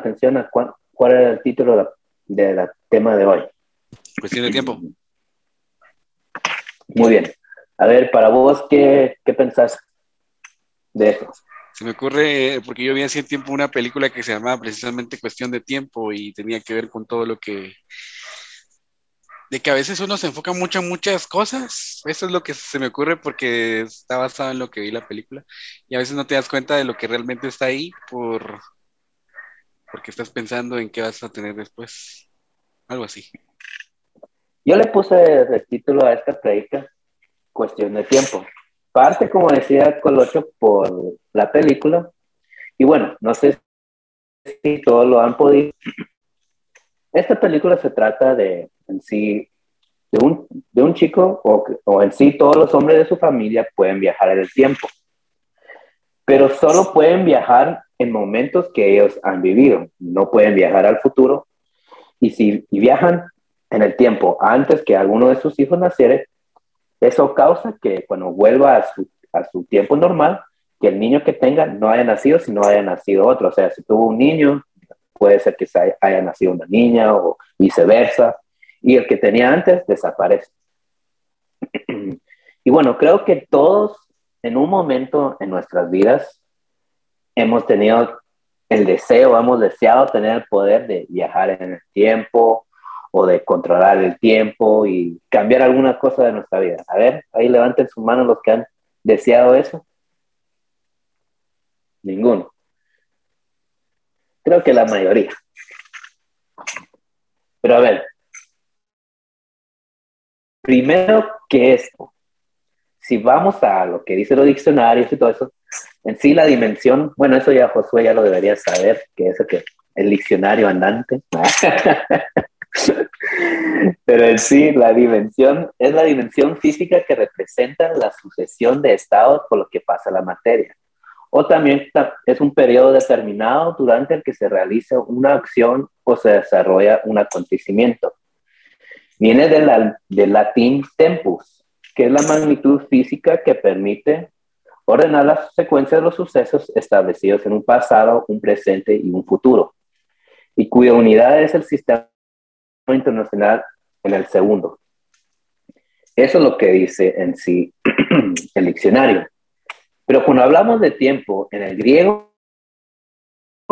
¿Cuánto le pusieron atención a cuál, era el título del tema de hoy? Cuestión de tiempo. Muy bien. A ver, para vos, ¿qué, qué pensás de eso? Se me ocurre, porque yo vi hace tiempo una película que se llamaba precisamente Cuestión de Tiempo y tenía que ver con todo lo que... De que a veces uno se enfoca mucho en muchas cosas. Eso es lo que se me ocurre porque está basado en lo que vi la película. Y a veces no te das cuenta de lo que realmente está ahí por porque estás pensando en qué vas a tener después. Algo así. Yo le puse el título a esta predica Cuestión de Tiempo. Parte, como decía Colocho, por la película. Y bueno, no sé si todos lo han podido. Esta película se trata de, en sí, de un, de un chico, o, o en sí todos los hombres de su familia pueden viajar en el tiempo. Pero solo pueden viajar en momentos que ellos han vivido. No pueden viajar al futuro. Y si viajan en el tiempo antes que alguno de sus hijos naciera, eso causa que cuando vuelva a su, a su tiempo normal, que el niño que tenga no haya nacido, sino haya nacido otro. O sea, si tuvo un niño, puede ser que haya nacido una niña o viceversa. Y el que tenía antes desaparece. y bueno, creo que todos en un momento en nuestras vidas hemos tenido el deseo, hemos deseado tener el poder de viajar en el tiempo o de controlar el tiempo y cambiar alguna cosa de nuestra vida. A ver, ahí levanten sus manos los que han deseado eso. Ninguno. Creo que la mayoría. Pero a ver, primero, ¿qué es? Si vamos a lo que dicen los diccionarios y todo eso, en sí la dimensión, bueno, eso ya Josué ya lo debería saber, que es el, que, el diccionario andante. Pero en sí, la dimensión es la dimensión física que representa la sucesión de estados por lo que pasa la materia. O también es un periodo determinado durante el que se realiza una acción o se desarrolla un acontecimiento. Viene del, del latín tempus, que es la magnitud física que permite ordenar la secuencia de los sucesos establecidos en un pasado, un presente y un futuro, y cuya unidad es el sistema internacional en el segundo. Eso es lo que dice en sí el diccionario. Pero cuando hablamos de tiempo en el griego,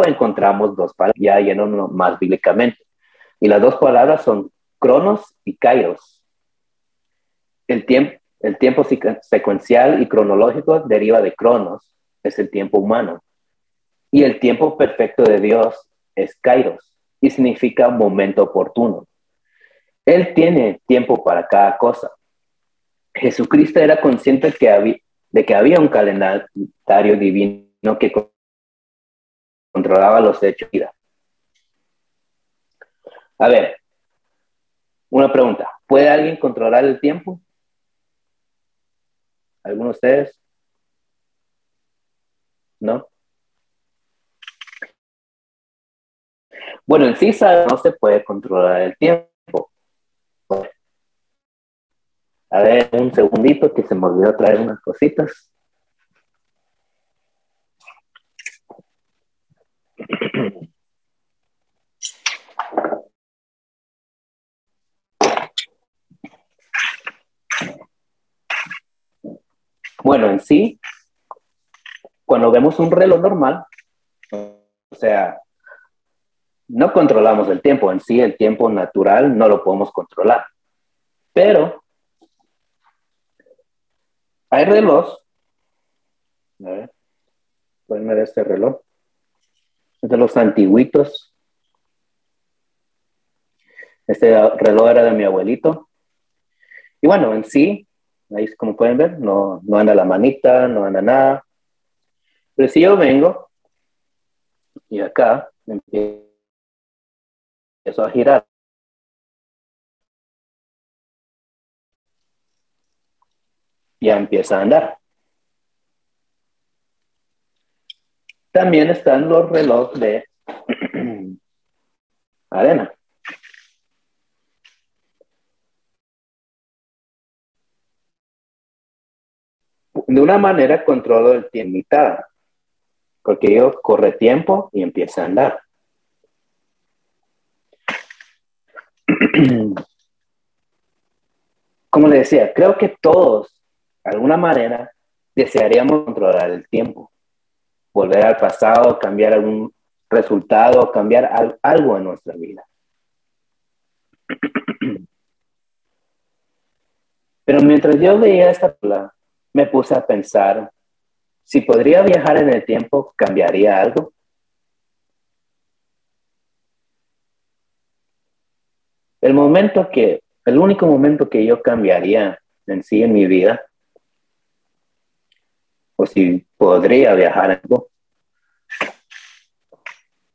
encontramos dos palabras, ya yéndonos más bíblicamente. Y las dos palabras son cronos y kairos. El tiempo, el tiempo secuencial y cronológico deriva de cronos, es el tiempo humano. Y el tiempo perfecto de Dios es kairos y significa momento oportuno. Él tiene tiempo para cada cosa. Jesucristo era consciente de que había un calendario divino que controlaba los hechos de vida. A ver, una pregunta. ¿Puede alguien controlar el tiempo? ¿Alguno de ustedes? ¿No? Bueno, en sí no se puede controlar el tiempo. A ver, un segundito que se me olvidó traer unas cositas. Bueno, en sí, cuando vemos un reloj normal, o sea, no controlamos el tiempo, en sí el tiempo natural no lo podemos controlar, pero hay relojes, a ver, pueden ver este reloj, es de los antiguitos, este reloj era de mi abuelito, y bueno, en sí Ahí, como pueden ver, no, no anda la manita, no anda nada. Pero si yo vengo y acá empiezo a girar, ya empieza a andar. También están los relojes de arena. De una manera controlo el tiempo limitada. porque yo corre tiempo y empieza a andar. Como le decía, creo que todos, de alguna manera, desearíamos controlar el tiempo, volver al pasado, cambiar algún resultado, cambiar algo en nuestra vida. Pero mientras yo veía esta película, me puse a pensar, si podría viajar en el tiempo, ¿cambiaría algo? El momento que, el único momento que yo cambiaría en sí en mi vida, o si podría viajar algo,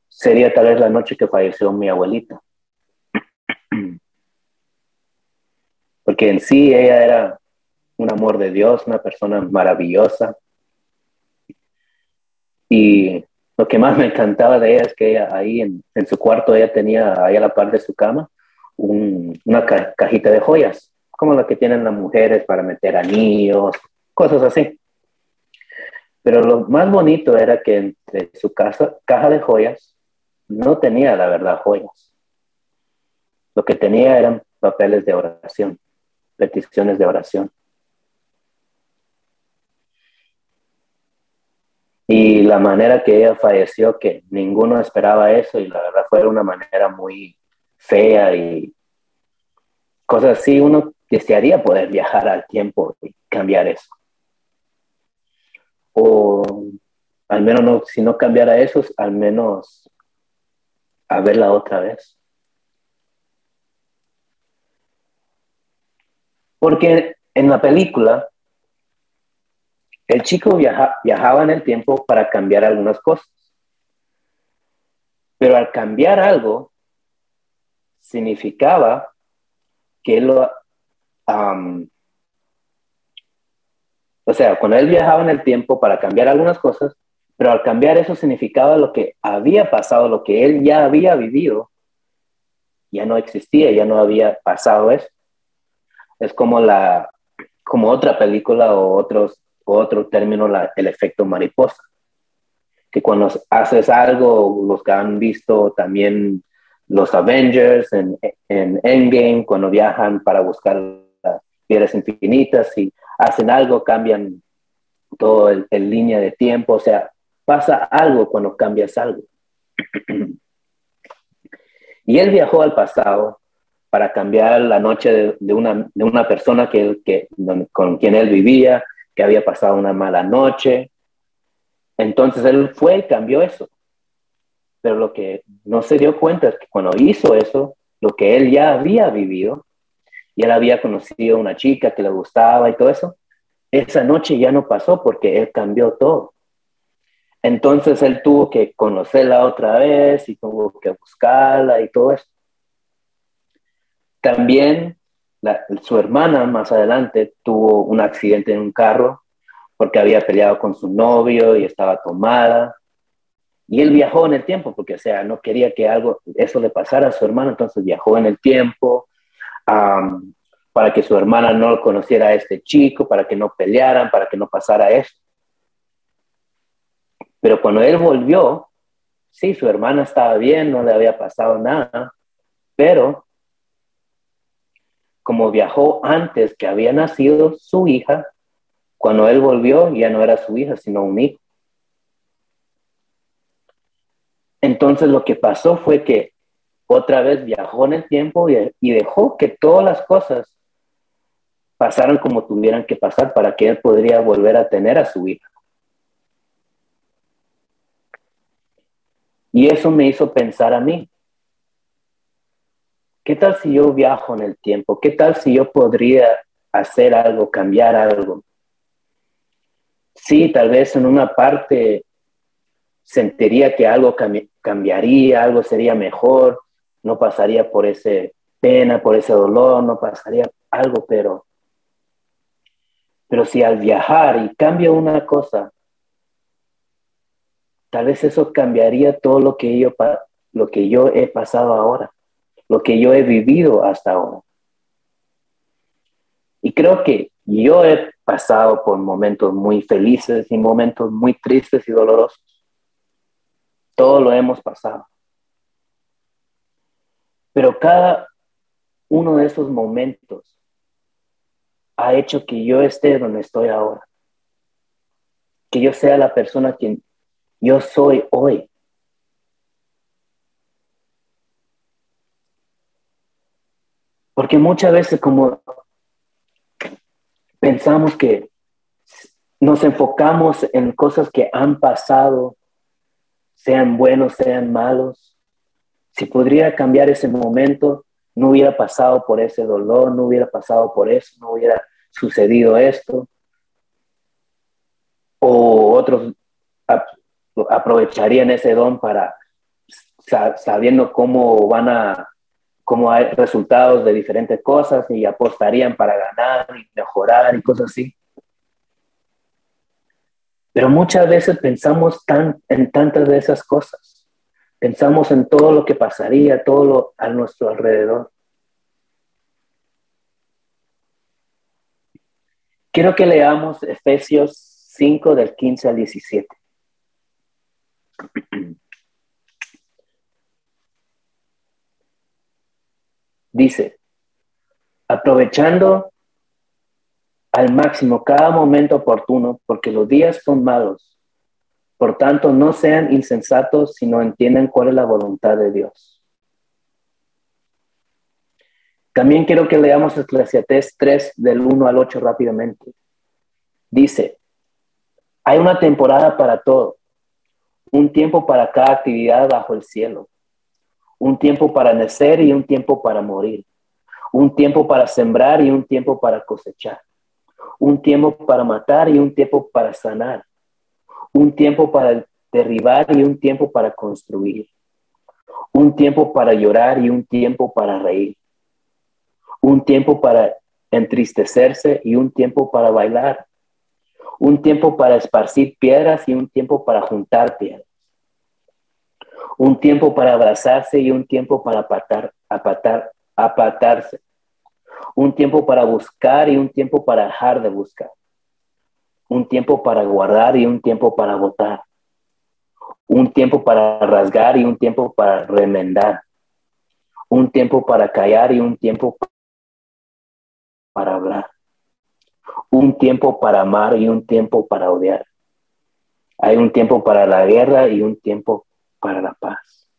sería tal vez la noche que falleció mi abuelita. porque en sí ella era un amor de Dios, una persona maravillosa. Y lo que más me encantaba de ella es que ella ahí en, su cuarto, ella tenía ahí a la par de su cama una cajita de joyas, como la que tienen las mujeres para meter anillos, cosas así. Pero lo más bonito era que entre su casa, caja de joyas no tenía, la verdad, joyas. Lo que tenía eran papeles de oración peticiones de oración. Y la manera que ella falleció, que ninguno esperaba eso, y la verdad fue una manera muy fea y cosas así, uno desearía poder viajar al tiempo y cambiar eso. O al menos no, si no cambiara eso, al menos a verla otra vez. Porque en la película, el chico viajaba en el tiempo para cambiar algunas cosas. Pero al cambiar algo, significaba que lo... o sea, cuando él viajaba en el tiempo para cambiar algunas cosas, pero al cambiar eso significaba lo que había pasado, lo que él ya había vivido, ya no existía, ya no había pasado eso es como la como otra película o otros otro término el efecto mariposa que cuando haces algo los que han visto también los Avengers en, en Endgame cuando viajan para buscar las piedras infinitas y hacen algo cambian todo el, el línea de tiempo o sea pasa algo cuando cambias algo. Y él viajó al pasado para cambiar la noche de, una, de una, persona que, con quien él vivía, que había pasado una mala noche. Entonces él fue y cambió eso. Pero lo que no se dio cuenta es que cuando hizo eso, lo que él ya había vivido, y él había conocido a una chica que le gustaba y todo eso, esa noche ya no pasó porque él cambió todo. Entonces él tuvo que conocerla otra vez y tuvo que buscarla y todo eso. También su hermana más adelante tuvo un accidente en un carro porque había peleado con su novio y estaba tomada. Y él viajó en el tiempo porque, o sea, no quería que algo, eso le pasara a su hermana, entonces viajó en el tiempo para que su hermana no conociera a este chico, para que no pelearan, para que no pasara eso. Pero cuando él volvió, sí, su hermana estaba bien, no le había pasado nada, pero como viajó antes que había nacido su hija, cuando él volvió ya no era su hija, sino un hijo. Entonces lo que pasó fue que otra vez viajó en el tiempo y, dejó que todas las cosas pasaran como tuvieran que pasar para que él podría volver a tener a su hija. Y eso me hizo pensar a mí, ¿Qué tal si yo viajo en el tiempo? ¿Qué tal si yo podría hacer algo, cambiar algo? Sí, tal vez en una parte sentiría que algo cambiaría, algo sería mejor, no pasaría por ese pena, por ese dolor, no pasaría algo, pero pero si al viajar y cambia una cosa, tal vez eso cambiaría todo lo que yo, lo que yo he pasado ahora lo que yo he vivido hasta ahora. Y creo que yo he pasado por momentos muy felices y momentos muy tristes y dolorosos. todo lo hemos pasado. Pero cada uno de esos momentos ha hecho que yo esté donde estoy ahora. Que yo sea la persona quien yo soy hoy. Porque muchas veces como pensamos que nos enfocamos en cosas que han pasado, sean buenos, sean malos. Si podría cambiar ese momento, no hubiera pasado por ese dolor, no hubiera pasado por eso, no hubiera sucedido esto. O otros aprovecharían ese don para, sabiendo cómo van a, cómo hay resultados de diferentes cosas y apostarían para ganar y mejorar y cosas así. Pero muchas veces pensamos tan, en tantas de esas cosas. Pensamos en todo lo que pasaría, todo lo a nuestro alrededor. Quiero que leamos Efesios 5 del 15 al 17. Dice, aprovechando al máximo cada momento oportuno, porque los días son malos. Por tanto, no sean insensatos, sino entiendan cuál es la voluntad de Dios. También quiero que leamos Eclesiastés 3 del 1 al 8 rápidamente. Dice, hay una temporada para todo, un tiempo para cada actividad bajo el cielo, un tiempo para nacer y un tiempo para morir, un tiempo para sembrar y un tiempo para cosechar un tiempo para matar y un tiempo para sanar, un tiempo para derribar y un tiempo para construir, un tiempo para llorar y un tiempo para reír, un tiempo para entristecerse y un tiempo para bailar, un tiempo para esparcir piedras y un tiempo para juntar piedras, un tiempo para abrazarse y un tiempo para apartar, apartar, apartarse, un tiempo para buscar y un tiempo para dejar de buscar, un tiempo para guardar y un tiempo para votar, un tiempo para rasgar y un tiempo para remendar, un tiempo para callar y un tiempo para hablar, un tiempo para amar y un tiempo para odiar. Hay un tiempo para la guerra y un tiempo para la paz.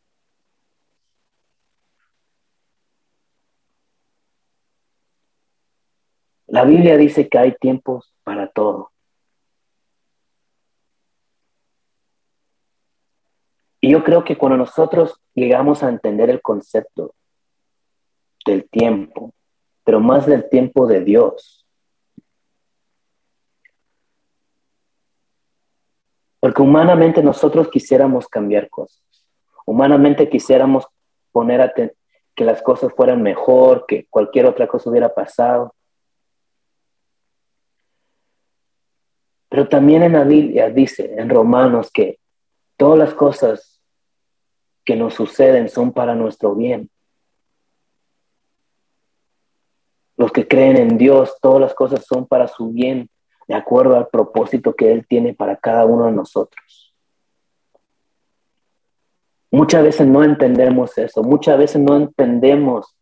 La Biblia dice que hay tiempos para todo. Y yo creo que cuando nosotros llegamos a entender el concepto del tiempo, pero más del tiempo de Dios, porque humanamente nosotros quisiéramos cambiar cosas, humanamente quisiéramos poner a que las cosas fueran mejor, que cualquier otra cosa hubiera pasado. Pero también en la Biblia dice, en Romanos, que todas las cosas que nos suceden son para nuestro bien. Los que creen en Dios, todas las cosas son para su bien, de acuerdo al propósito que Él tiene para cada uno de nosotros. Muchas veces no entendemos eso, muchas veces no entendemos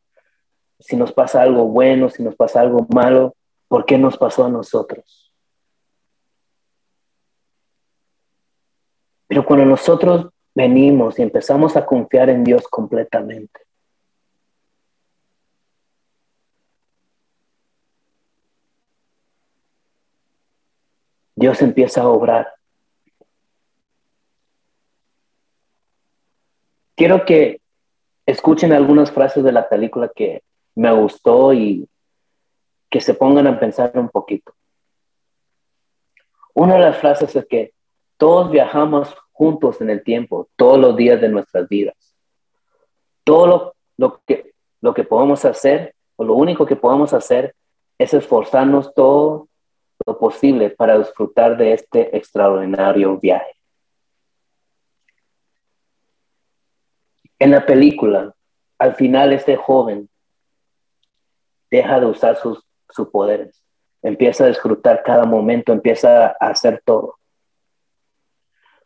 si nos pasa algo bueno, si nos pasa algo malo, por qué nos pasó a nosotros. Pero cuando nosotros venimos y empezamos a confiar en Dios completamente, Dios empieza a obrar. Quiero que escuchen algunas frases de la película que me gustó y que se pongan a pensar un poquito. Una de las frases es que todos viajamos juntos en el tiempo, todos los días de nuestras vidas. Todo lo, que, lo que podemos hacer, o lo único que podemos hacer, es esforzarnos todo lo posible para disfrutar de este extraordinario viaje. En la película, al final este joven deja de usar sus, sus poderes, empieza a disfrutar cada momento, empieza a hacer todo.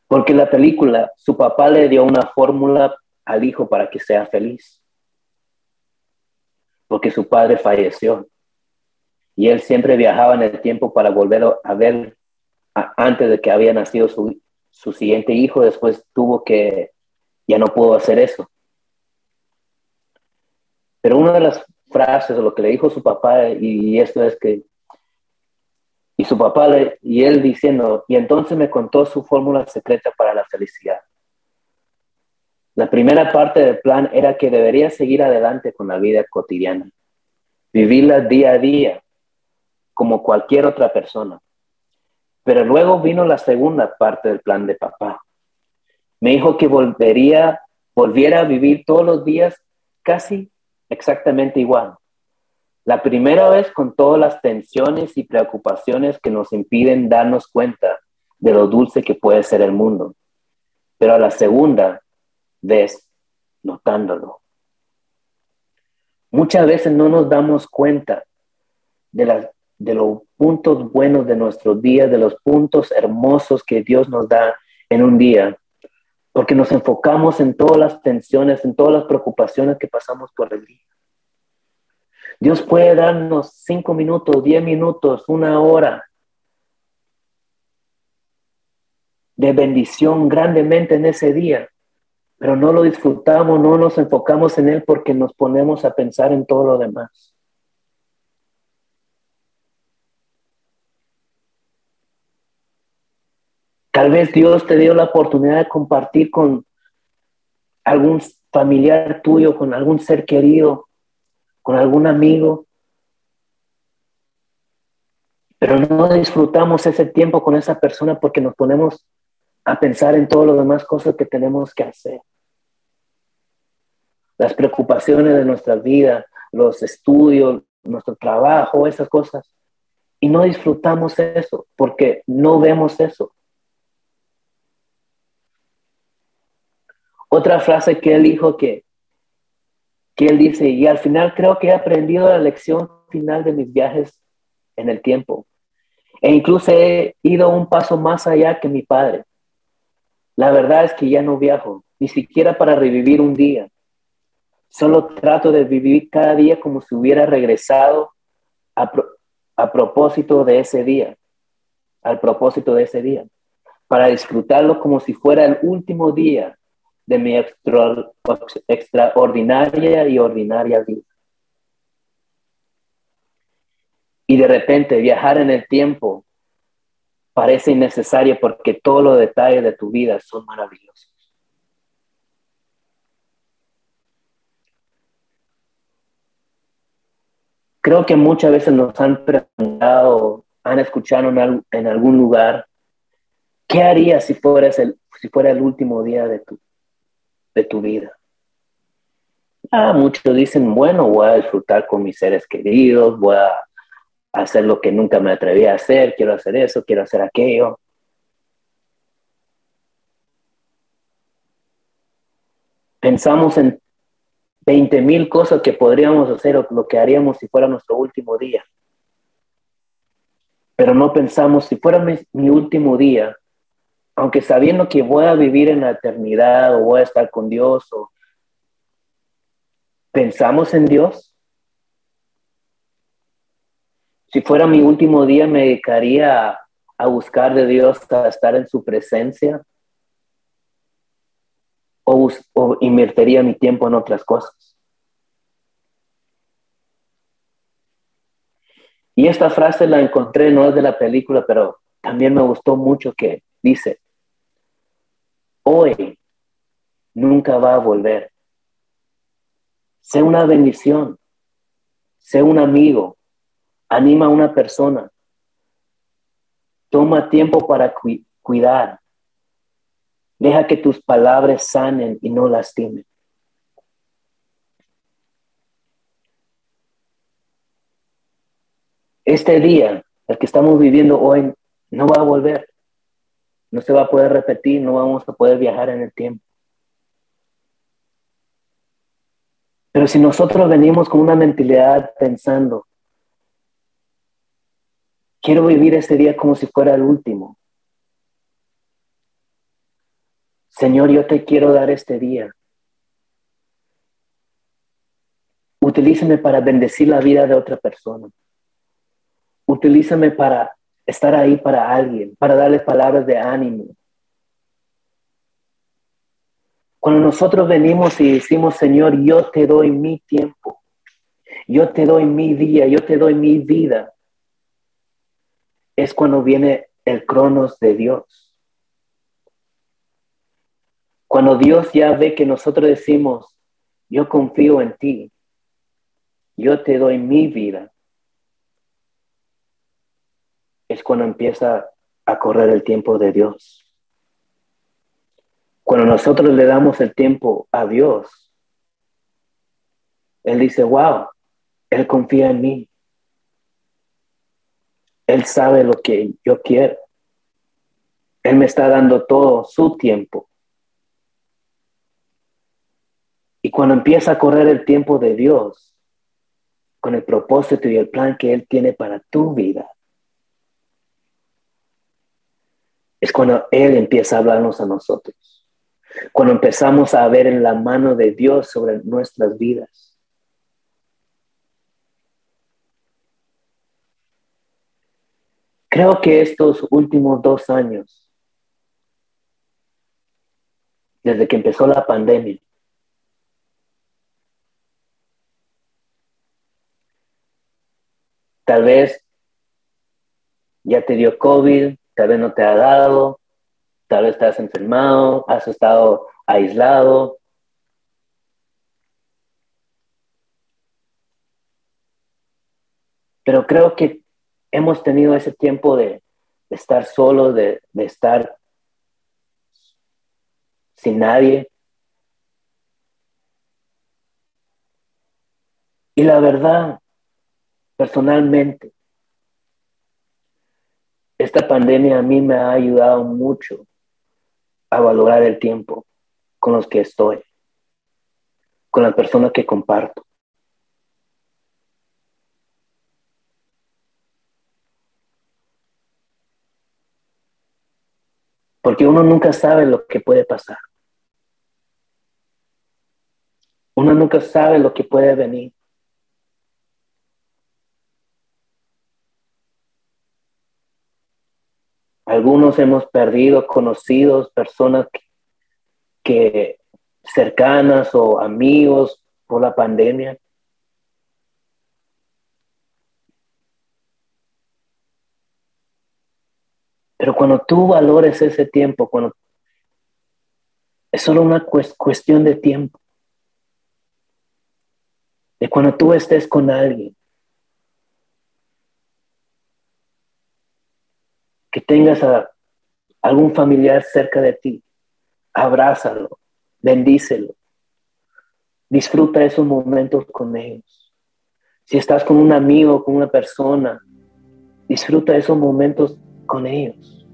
Porque la película, su papá le dio una fórmula al hijo para que sea feliz. Porque su padre falleció. Y él siempre viajaba en el tiempo para volver a ver antes de que había nacido su, su siguiente hijo. Después tuvo que, ya no pudo hacer eso. Pero una de las frases, lo que le dijo su papá, y esto es que y su papá y él diciendo, y entonces me contó su fórmula secreta para la felicidad. La primera parte del plan era que debería seguir adelante con la vida cotidiana, vivirla día a día, como cualquier otra persona. Pero luego vino la segunda parte del plan de papá. Me dijo que volvería, volviera a vivir todos los días casi exactamente igual, la primera vez con todas las tensiones y preocupaciones que nos impiden darnos cuenta de lo dulce que puede ser el mundo. Pero a la segunda vez, notándolo. Muchas veces no nos damos cuenta de, de los puntos buenos de nuestro día, de los puntos hermosos que Dios nos da en un día, porque nos enfocamos en todas las tensiones, en todas las preocupaciones que pasamos por el día. Dios puede darnos cinco minutos, diez minutos, una hora de bendición grandemente en ese día, pero no lo disfrutamos, no nos enfocamos en Él porque nos ponemos a pensar en todo lo demás. Tal vez Dios te dio la oportunidad de compartir con algún familiar tuyo, con algún ser querido, con algún amigo, pero no disfrutamos ese tiempo con esa persona porque nos ponemos a pensar en todas las demás cosas que tenemos que hacer. Las preocupaciones de nuestra vida, los estudios, nuestro trabajo, esas cosas. Y no disfrutamos eso porque no vemos eso. Otra frase que él dijo que que él dice, y al final creo que he aprendido la lección final de mis viajes en el tiempo. E incluso he ido un paso más allá que mi padre. La verdad es que ya no viajo, ni siquiera para revivir un día. Solo trato de vivir cada día como si hubiera regresado a, a propósito de ese día, al propósito de ese día, para disfrutarlo como si fuera el último día de mi extraordinaria y ordinaria vida. Y de repente viajar en el tiempo parece innecesario porque todos los detalles de tu vida son maravillosos. Creo que muchas veces nos han preguntado, han escuchado en, algún lugar, ¿qué harías si, el, si fuera el último día de tu, de tu vida. Ah, muchos dicen, bueno, voy a disfrutar con mis seres queridos, voy a hacer lo que nunca me atreví a hacer, quiero hacer eso, quiero hacer aquello. Pensamos en 20 mil cosas que podríamos hacer o lo que haríamos si fuera nuestro último día. Pero no pensamos, si fuera mi último día, aunque sabiendo que voy a vivir en la eternidad o voy a estar con Dios, o pensamos en Dios. Si fuera mi último día, me dedicaría a, buscar de Dios, a estar en su presencia, o, o invertiría mi tiempo en otras cosas. Y esta frase la encontré, no es de la película, pero también me gustó mucho que dice, hoy nunca va a volver. Sé una bendición, sé un amigo, anima a una persona, toma tiempo para cuidar, deja que tus palabras sanen y no lastimen. Este día, el que estamos viviendo hoy, no va a volver no se va a poder repetir, no vamos a poder viajar en el tiempo. Pero si nosotros venimos con una mentalidad pensando, quiero vivir este día como si fuera el último, Señor, yo te quiero dar este día. Utilízame para bendecir la vida de otra persona. Utilízame para estar ahí para alguien, para darle palabras de ánimo. Cuando nosotros venimos y decimos, Señor, yo te doy mi tiempo, yo te doy mi día, yo te doy mi vida, es cuando viene el cronos de Dios. Cuando Dios ya ve que nosotros decimos, yo confío en ti, yo te doy mi vida, es cuando empieza a correr el tiempo de Dios. Cuando nosotros le damos el tiempo a Dios, Él dice, wow, Él confía en mí. Él sabe lo que yo quiero. Él me está dando todo su tiempo. Y cuando empieza a correr el tiempo de Dios, con el propósito y el plan que Él tiene para tu vida, es cuando Él empieza a hablarnos a nosotros. Cuando empezamos a ver en la mano de Dios sobre nuestras vidas. Creo que estos últimos dos años, desde que empezó la pandemia, tal vez ya te dio COVID, tal vez no te ha dado, tal vez estás enfermado, has estado aislado. Pero creo que hemos tenido ese tiempo de, estar solo, de, de estar sin nadie. Y la verdad, personalmente, esta pandemia a mí me ha ayudado mucho a valorar el tiempo con los que estoy, con las personas que comparto. Porque uno nunca sabe lo que puede pasar. Uno nunca sabe lo que puede venir. Algunos hemos perdido conocidos, personas que, cercanas o amigos por la pandemia. Pero cuando tú valores ese tiempo, cuando es solo una cuestión de tiempo, de cuando tú estés con alguien, tengas a algún familiar cerca de ti, abrázalo, bendícelo, disfruta esos momentos con ellos. Si estás con un amigo, con una persona, disfruta esos momentos con ellos.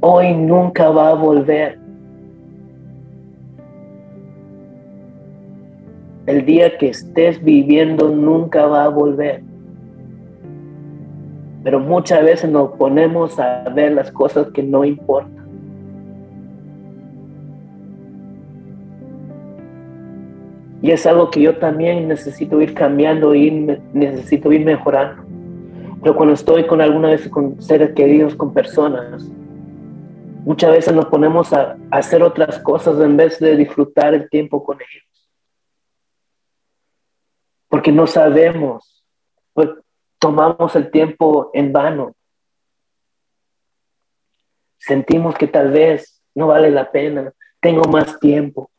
Hoy nunca va a volver. El día que estés viviendo nunca va a volver. Pero muchas veces nos ponemos a ver las cosas que no importan. Y es algo que yo también necesito ir cambiando y necesito ir mejorando. Pero cuando estoy con alguna vez con seres queridos, con personas, muchas veces nos ponemos a hacer otras cosas en vez de disfrutar el tiempo con ellos porque no sabemos, pues tomamos el tiempo en vano. Sentimos que tal vez no vale la pena, tengo más tiempo.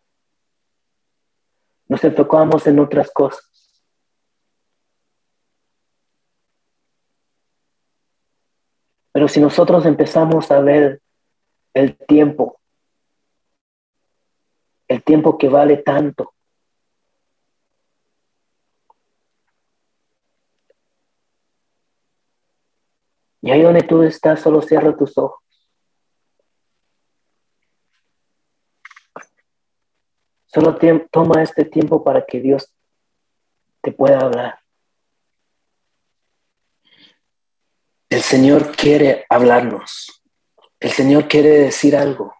Nos enfocamos en otras cosas. Pero si nosotros empezamos a ver el tiempo, el tiempo que vale tanto, Y ahí donde tú estás, solo cierra tus ojos. Solo toma este tiempo para que Dios te pueda hablar. El Señor quiere hablarnos. El Señor quiere decir algo.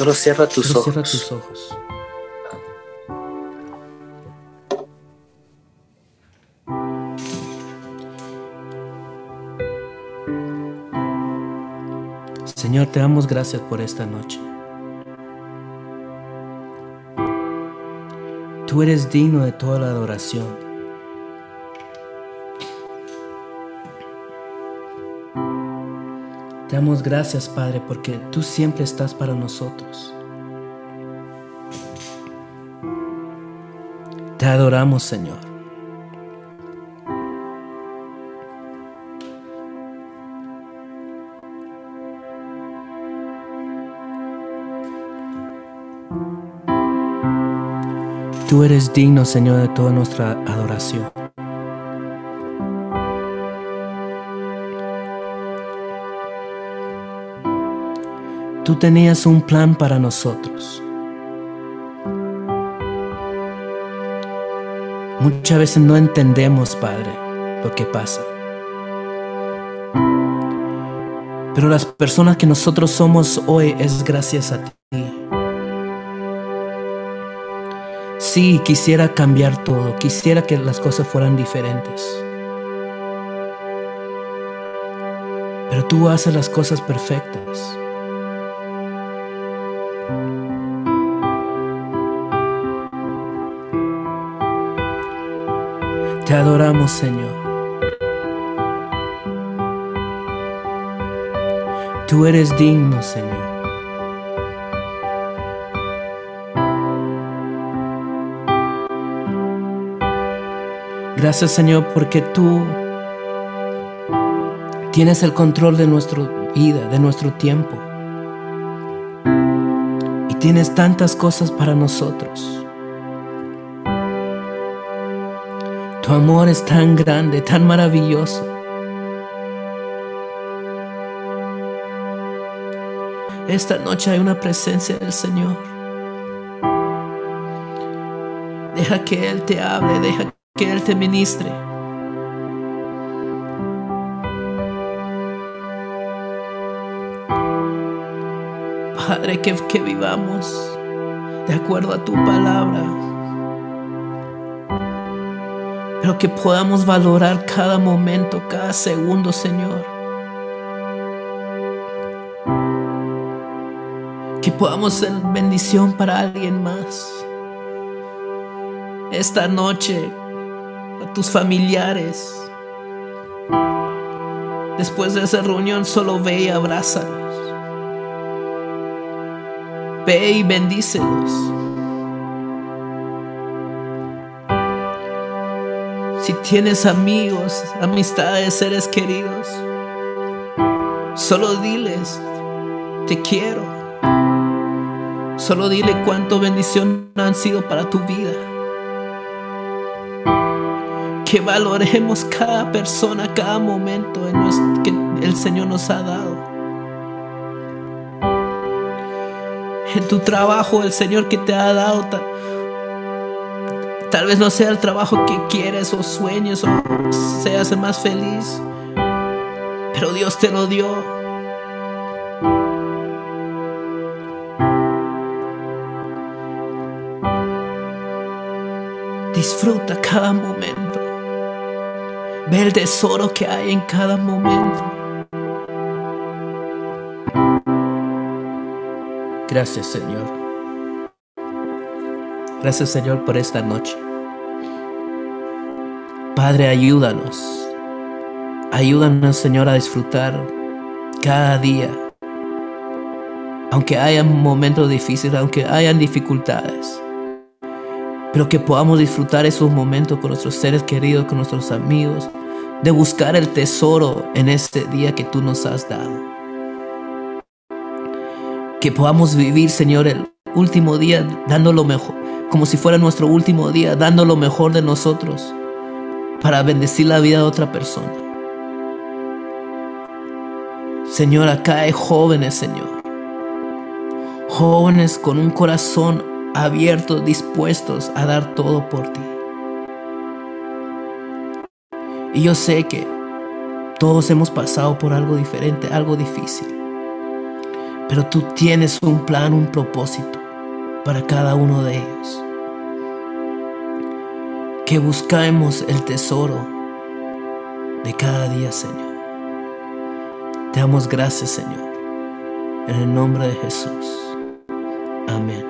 Solo cierra tus Solo ojos. cierra tus ojos. Señor, te damos gracias por esta noche. Tú eres digno de toda la adoración. Te damos gracias, Padre, porque tú siempre estás para nosotros. Te adoramos, Señor. Tú eres digno, Señor, de toda nuestra adoración. Tú tenías un plan para nosotros. Muchas veces no entendemos, Padre, lo que pasa. Pero las personas que nosotros somos hoy es gracias a ti. Sí, quisiera cambiar todo, quisiera que las cosas fueran diferentes. Pero tú haces las cosas perfectas. Te adoramos, Señor. Tú eres digno, Señor. Gracias, Señor, porque tú tienes el control de nuestra vida, de nuestro tiempo. Y tienes tantas cosas para nosotros. Tu amor es tan grande, tan maravilloso. Esta noche hay una presencia del Señor. Deja que Él te hable, deja que Él te ministre. Padre, que, que vivamos de acuerdo a tu palabra pero que podamos valorar cada momento, cada segundo, Señor. Que podamos ser bendición para alguien más. Esta noche, a tus familiares. Después de esa reunión, solo ve y abrázalos. Ve y bendícelos. Tienes amigos, amistades, seres queridos, solo diles, te quiero. Solo dile cuánto bendición han sido para tu vida. Que valoremos cada persona, cada momento en que el Señor nos ha dado. En tu trabajo, el Señor que te ha dado Tal vez no sea el trabajo que quieres o sueñes o seas el más feliz, pero Dios te lo dio. Disfruta cada momento. Ve el tesoro que hay en cada momento. Gracias Señor. Gracias Señor por esta noche. Padre, ayúdanos. Ayúdanos Señor a disfrutar cada día. Aunque haya momentos difíciles, aunque hayan dificultades. Pero que podamos disfrutar esos momentos con nuestros seres queridos, con nuestros amigos. De buscar el tesoro en este día que tú nos has dado. Que podamos vivir, Señor, el último día dando lo mejor, como si fuera nuestro último día, dando lo mejor de nosotros para bendecir la vida de otra persona. Señor, acá hay jóvenes, Señor. Jóvenes con un corazón abierto, dispuestos a dar todo por ti. Y yo sé que todos hemos pasado por algo diferente, algo difícil. Pero tú tienes un plan, un propósito para cada uno de ellos. Que buscamos el tesoro de cada día, Señor. Te damos gracias, Señor. En el nombre de Jesús. Amén.